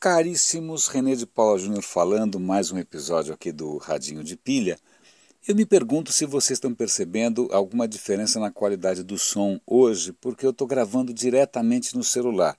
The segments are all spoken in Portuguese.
Caríssimos, René de Paula Júnior falando, mais um episódio aqui do Radinho de Pilha. Eu me pergunto se vocês estão percebendo alguma diferença na qualidade do som hoje, porque eu estou gravando diretamente no celular.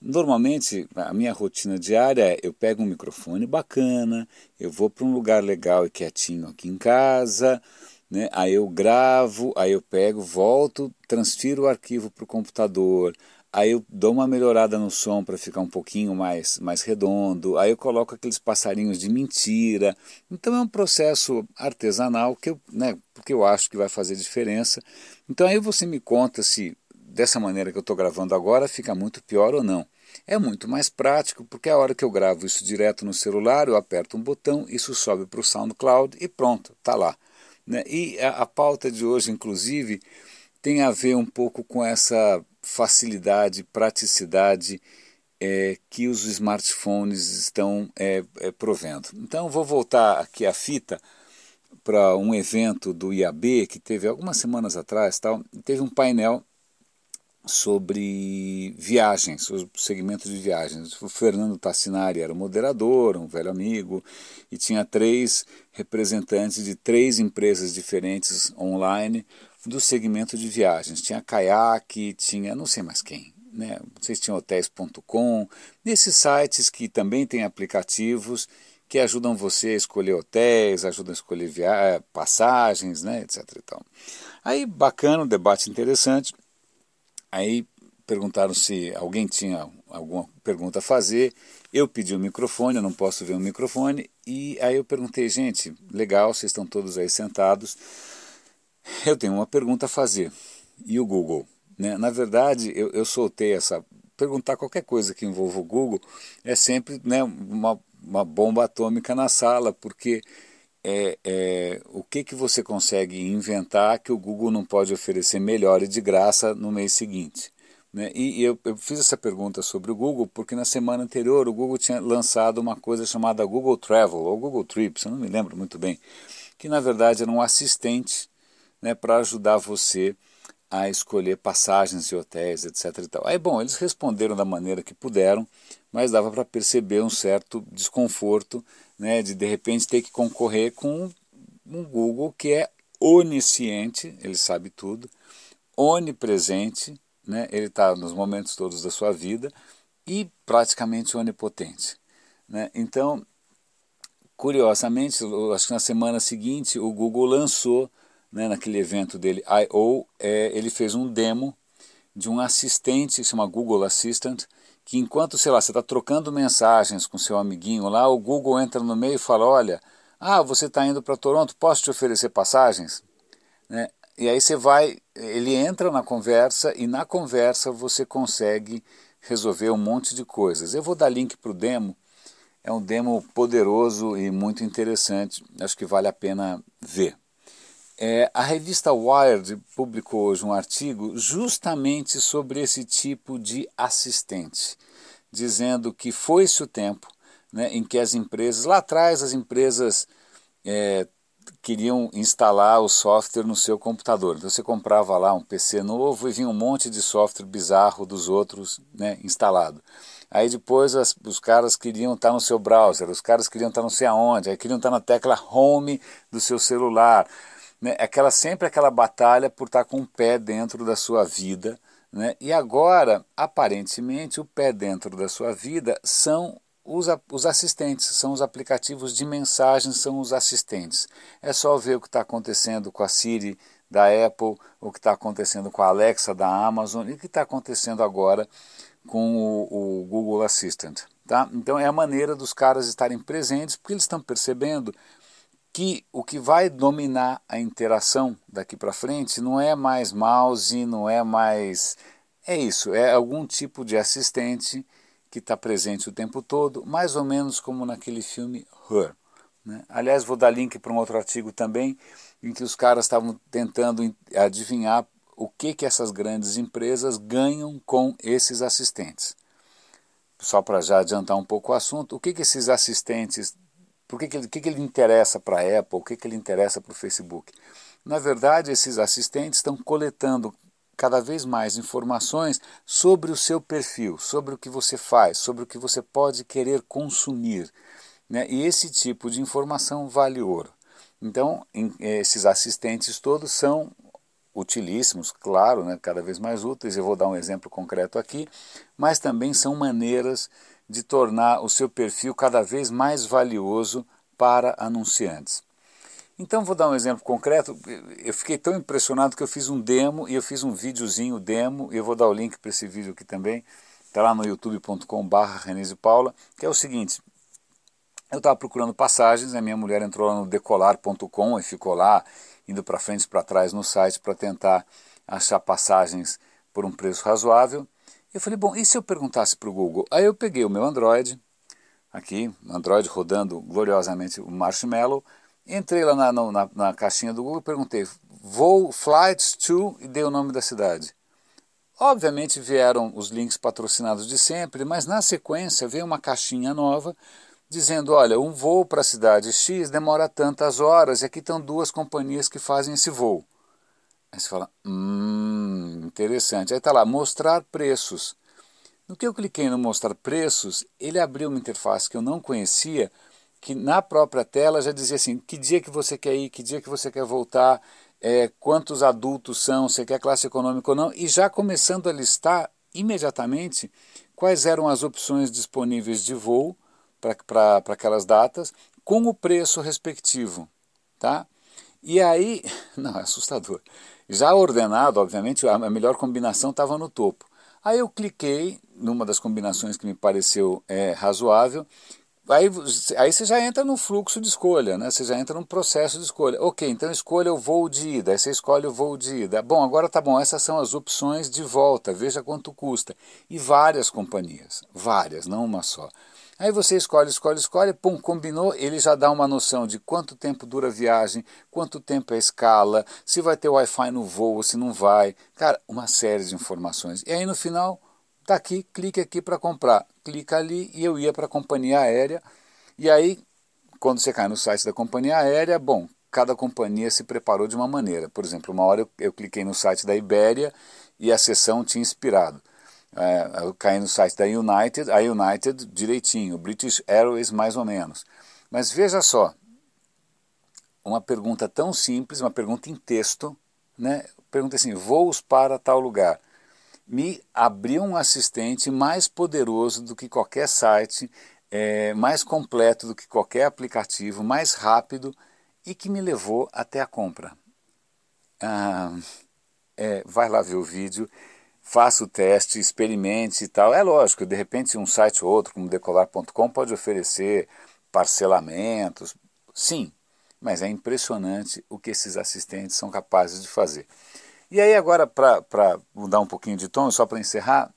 Normalmente, a minha rotina diária é eu pego um microfone bacana, eu vou para um lugar legal e quietinho aqui em casa, né? aí eu gravo, aí eu pego, volto, transfiro o arquivo para o computador, Aí eu dou uma melhorada no som para ficar um pouquinho mais, mais redondo. Aí eu coloco aqueles passarinhos de mentira. Então é um processo artesanal que eu, né, porque eu acho que vai fazer diferença. Então aí você me conta se dessa maneira que eu estou gravando agora fica muito pior ou não. É muito mais prático, porque a hora que eu gravo isso direto no celular, eu aperto um botão, isso sobe para o SoundCloud e pronto, está lá. Né? E a, a pauta de hoje, inclusive, tem a ver um pouco com essa facilidade, praticidade é, que os smartphones estão é, é, provendo. Então, vou voltar aqui a fita para um evento do IAB que teve algumas semanas atrás, tal, teve um painel sobre viagens, sobre segmentos de viagens. O Fernando Tassinari era o moderador, um velho amigo, e tinha três representantes de três empresas diferentes online do segmento de viagens. Tinha caiaque, tinha não sei mais quem. Né? Vocês tinham hotéis.com, nesses sites que também têm aplicativos que ajudam você a escolher hotéis, ajudam a escolher via passagens, né, etc. Então, aí bacana, um debate interessante. Aí perguntaram se alguém tinha alguma pergunta a fazer. Eu pedi o um microfone, eu não posso ver o um microfone. E aí eu perguntei, gente, legal, vocês estão todos aí sentados. Eu tenho uma pergunta a fazer. E o Google? Né? Na verdade, eu, eu soltei essa. Perguntar qualquer coisa que envolva o Google é sempre né, uma, uma bomba atômica na sala, porque é, é, o que, que você consegue inventar que o Google não pode oferecer melhor e de graça no mês seguinte? Né? E, e eu, eu, fiz essa pergunta sobre o Google porque na semana anterior o Google tinha lançado uma coisa chamada Google Travel ou Google Trips, eu não me lembro muito bem, que na verdade era um assistente né, para ajudar você a escolher passagens de hotéis, etc. E tal. Aí, bom, eles responderam da maneira que puderam, mas dava para perceber um certo desconforto né, de de repente ter que concorrer com um Google que é onisciente, ele sabe tudo, onipresente, né, ele está nos momentos todos da sua vida e praticamente onipotente. Né? Então, curiosamente, acho que na semana seguinte o Google lançou né, naquele evento dele, I.O., é, ele fez um demo de um assistente, se chama Google Assistant, que enquanto, sei lá, você está trocando mensagens com seu amiguinho lá, o Google entra no meio e fala, olha, ah, você está indo para Toronto, posso te oferecer passagens? Né? E aí você vai, ele entra na conversa e na conversa você consegue resolver um monte de coisas. Eu vou dar link para o demo, é um demo poderoso e muito interessante, acho que vale a pena ver. É, a revista Wired publicou hoje um artigo justamente sobre esse tipo de assistente, dizendo que foi-se o tempo né, em que as empresas, lá atrás as empresas é, queriam instalar o software no seu computador. Então você comprava lá um PC novo e vinha um monte de software bizarro dos outros né, instalado. Aí depois as, os caras queriam estar no seu browser, os caras queriam estar não sei aonde, aí queriam estar na tecla home do seu celular né, aquela sempre aquela batalha por estar com o pé dentro da sua vida, né, e agora aparentemente o pé dentro da sua vida são os, os assistentes, são os aplicativos de mensagens, são os assistentes. É só ver o que está acontecendo com a Siri da Apple, o que está acontecendo com a Alexa da Amazon e o que está acontecendo agora com o, o Google Assistant. Tá? Então é a maneira dos caras estarem presentes, porque eles estão percebendo que o que vai dominar a interação daqui para frente não é mais mouse, não é mais. É isso, é algum tipo de assistente que está presente o tempo todo, mais ou menos como naquele filme Her. Né? Aliás, vou dar link para um outro artigo também, em que os caras estavam tentando adivinhar o que, que essas grandes empresas ganham com esses assistentes. Só para já adiantar um pouco o assunto, o que, que esses assistentes por que, que, ele, que, que ele interessa para a Apple? O que, que ele interessa para o Facebook? Na verdade, esses assistentes estão coletando cada vez mais informações sobre o seu perfil, sobre o que você faz, sobre o que você pode querer consumir. Né? E esse tipo de informação vale ouro. Então, esses assistentes todos são utilíssimos, claro, né, cada vez mais úteis. Eu vou dar um exemplo concreto aqui, mas também são maneiras de tornar o seu perfil cada vez mais valioso para anunciantes. Então vou dar um exemplo concreto. Eu fiquei tão impressionado que eu fiz um demo e eu fiz um videozinho demo, e eu vou dar o link para esse vídeo aqui também. Está lá no youtube.com.br Renise Paula, que é o seguinte. Eu estava procurando passagens, a minha mulher entrou lá no decolar.com e ficou lá, indo para frente e para trás no site para tentar achar passagens por um preço razoável. Eu falei, bom, e se eu perguntasse para o Google? Aí eu peguei o meu Android, aqui, Android rodando gloriosamente o Marshmallow, entrei lá na, na, na caixinha do Google e perguntei, voo flights to, e dei o nome da cidade. Obviamente vieram os links patrocinados de sempre, mas na sequência veio uma caixinha nova dizendo, olha, um voo para a cidade X demora tantas horas e aqui estão duas companhias que fazem esse voo. Aí você fala, hum, interessante. Aí está lá, mostrar preços. No que eu cliquei no mostrar preços, ele abriu uma interface que eu não conhecia, que na própria tela já dizia assim, que dia que você quer ir, que dia que você quer voltar, é, quantos adultos são, você quer classe econômica ou não, e já começando a listar imediatamente quais eram as opções disponíveis de voo para aquelas datas, com o preço respectivo. Tá? E aí, não, é assustador. Já ordenado, obviamente, a melhor combinação estava no topo. Aí eu cliquei numa das combinações que me pareceu é, razoável. Aí, aí você já entra no fluxo de escolha, né? você já entra no processo de escolha. Ok, então escolha o voo de ida, aí você escolhe o voo de ida. Bom, agora tá bom, essas são as opções de volta, veja quanto custa. E várias companhias, várias, não uma só. Aí você escolhe, escolhe, escolhe, pum, combinou, ele já dá uma noção de quanto tempo dura a viagem, quanto tempo é a escala, se vai ter Wi-Fi no voo, se não vai. Cara, uma série de informações. E aí no final, tá aqui, clique aqui para comprar. Clica ali e eu ia para a companhia aérea. E aí, quando você cai no site da companhia aérea, bom, cada companhia se preparou de uma maneira. Por exemplo, uma hora eu, eu cliquei no site da Ibéria e a sessão tinha inspirado. É, caí no site da United, a United direitinho, British Airways mais ou menos. Mas veja só, uma pergunta tão simples, uma pergunta em texto, né? Pergunta assim: voos para tal lugar. Me abriu um assistente mais poderoso do que qualquer site, é, mais completo do que qualquer aplicativo, mais rápido e que me levou até a compra. Ah, é, vai lá ver o vídeo faça o teste, experimente e tal. É lógico, de repente um site ou outro, como decolar.com, pode oferecer parcelamentos, sim, mas é impressionante o que esses assistentes são capazes de fazer. E aí agora, para mudar um pouquinho de tom, só para encerrar,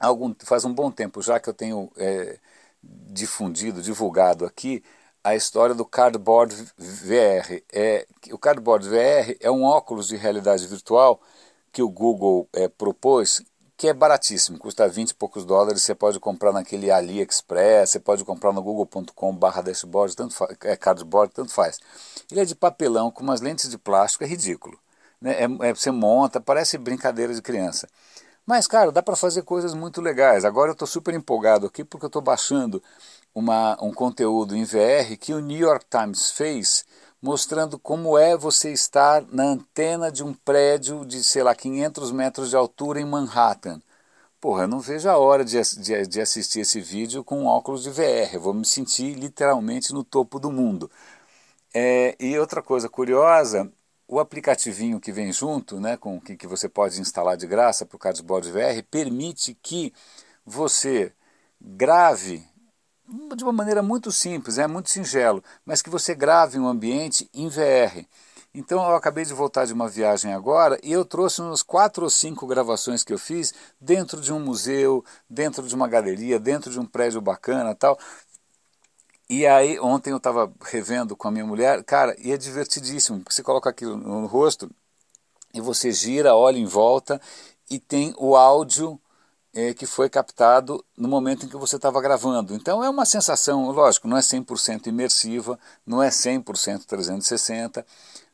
algum, faz um bom tempo já que eu tenho é, difundido, divulgado aqui, a história do Cardboard VR. É, o Cardboard VR é um óculos de realidade virtual que o Google é, propôs, que é baratíssimo, custa 20 e poucos dólares, você pode comprar naquele AliExpress, você pode comprar no google.com barra dashboard, tanto é cardboard, tanto faz. Ele é de papelão com umas lentes de plástico, é ridículo. Né? É, é, você monta, parece brincadeira de criança. Mas, cara, dá para fazer coisas muito legais. Agora eu estou super empolgado aqui porque eu estou baixando uma, um conteúdo em VR que o New York Times fez mostrando como é você estar na antena de um prédio de, sei lá, 500 metros de altura em Manhattan. Porra, eu não vejo a hora de, de, de assistir esse vídeo com óculos de VR. Eu vou me sentir literalmente no topo do mundo. É, e outra coisa curiosa, o aplicativinho que vem junto, né, com que, que você pode instalar de graça para o Cardboard VR, permite que você grave de uma maneira muito simples, é muito singelo, mas que você grave um ambiente em VR. Então eu acabei de voltar de uma viagem agora e eu trouxe umas quatro ou cinco gravações que eu fiz dentro de um museu, dentro de uma galeria, dentro de um prédio bacana tal. E aí ontem eu estava revendo com a minha mulher, cara, e é divertidíssimo, você coloca aquilo no rosto e você gira, olha em volta e tem o áudio é, que foi captado no momento em que você estava gravando. Então é uma sensação, lógico, não é 100% imersiva, não é 100% 360,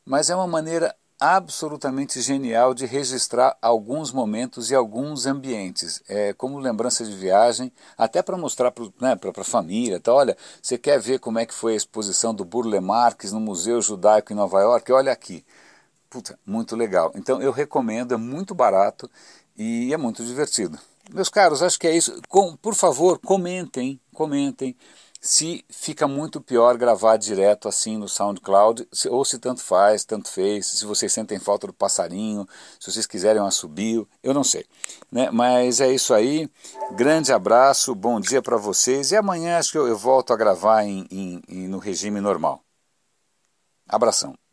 mas é uma maneira absolutamente genial de registrar alguns momentos e alguns ambientes, é, como lembrança de viagem, até para mostrar para né, a família. Então, olha, você quer ver como é que foi a exposição do Burle Marx no Museu Judaico em Nova York? Olha aqui. Puta, muito legal. Então eu recomendo, é muito barato e é muito divertido. Meus caros, acho que é isso. Com, por favor, comentem, comentem se fica muito pior gravar direto assim no SoundCloud, ou se tanto faz, tanto fez, se vocês sentem falta do passarinho, se vocês quiserem um assobio, eu não sei. Né? Mas é isso aí, grande abraço, bom dia para vocês, e amanhã acho que eu, eu volto a gravar em, em, em, no regime normal. Abração.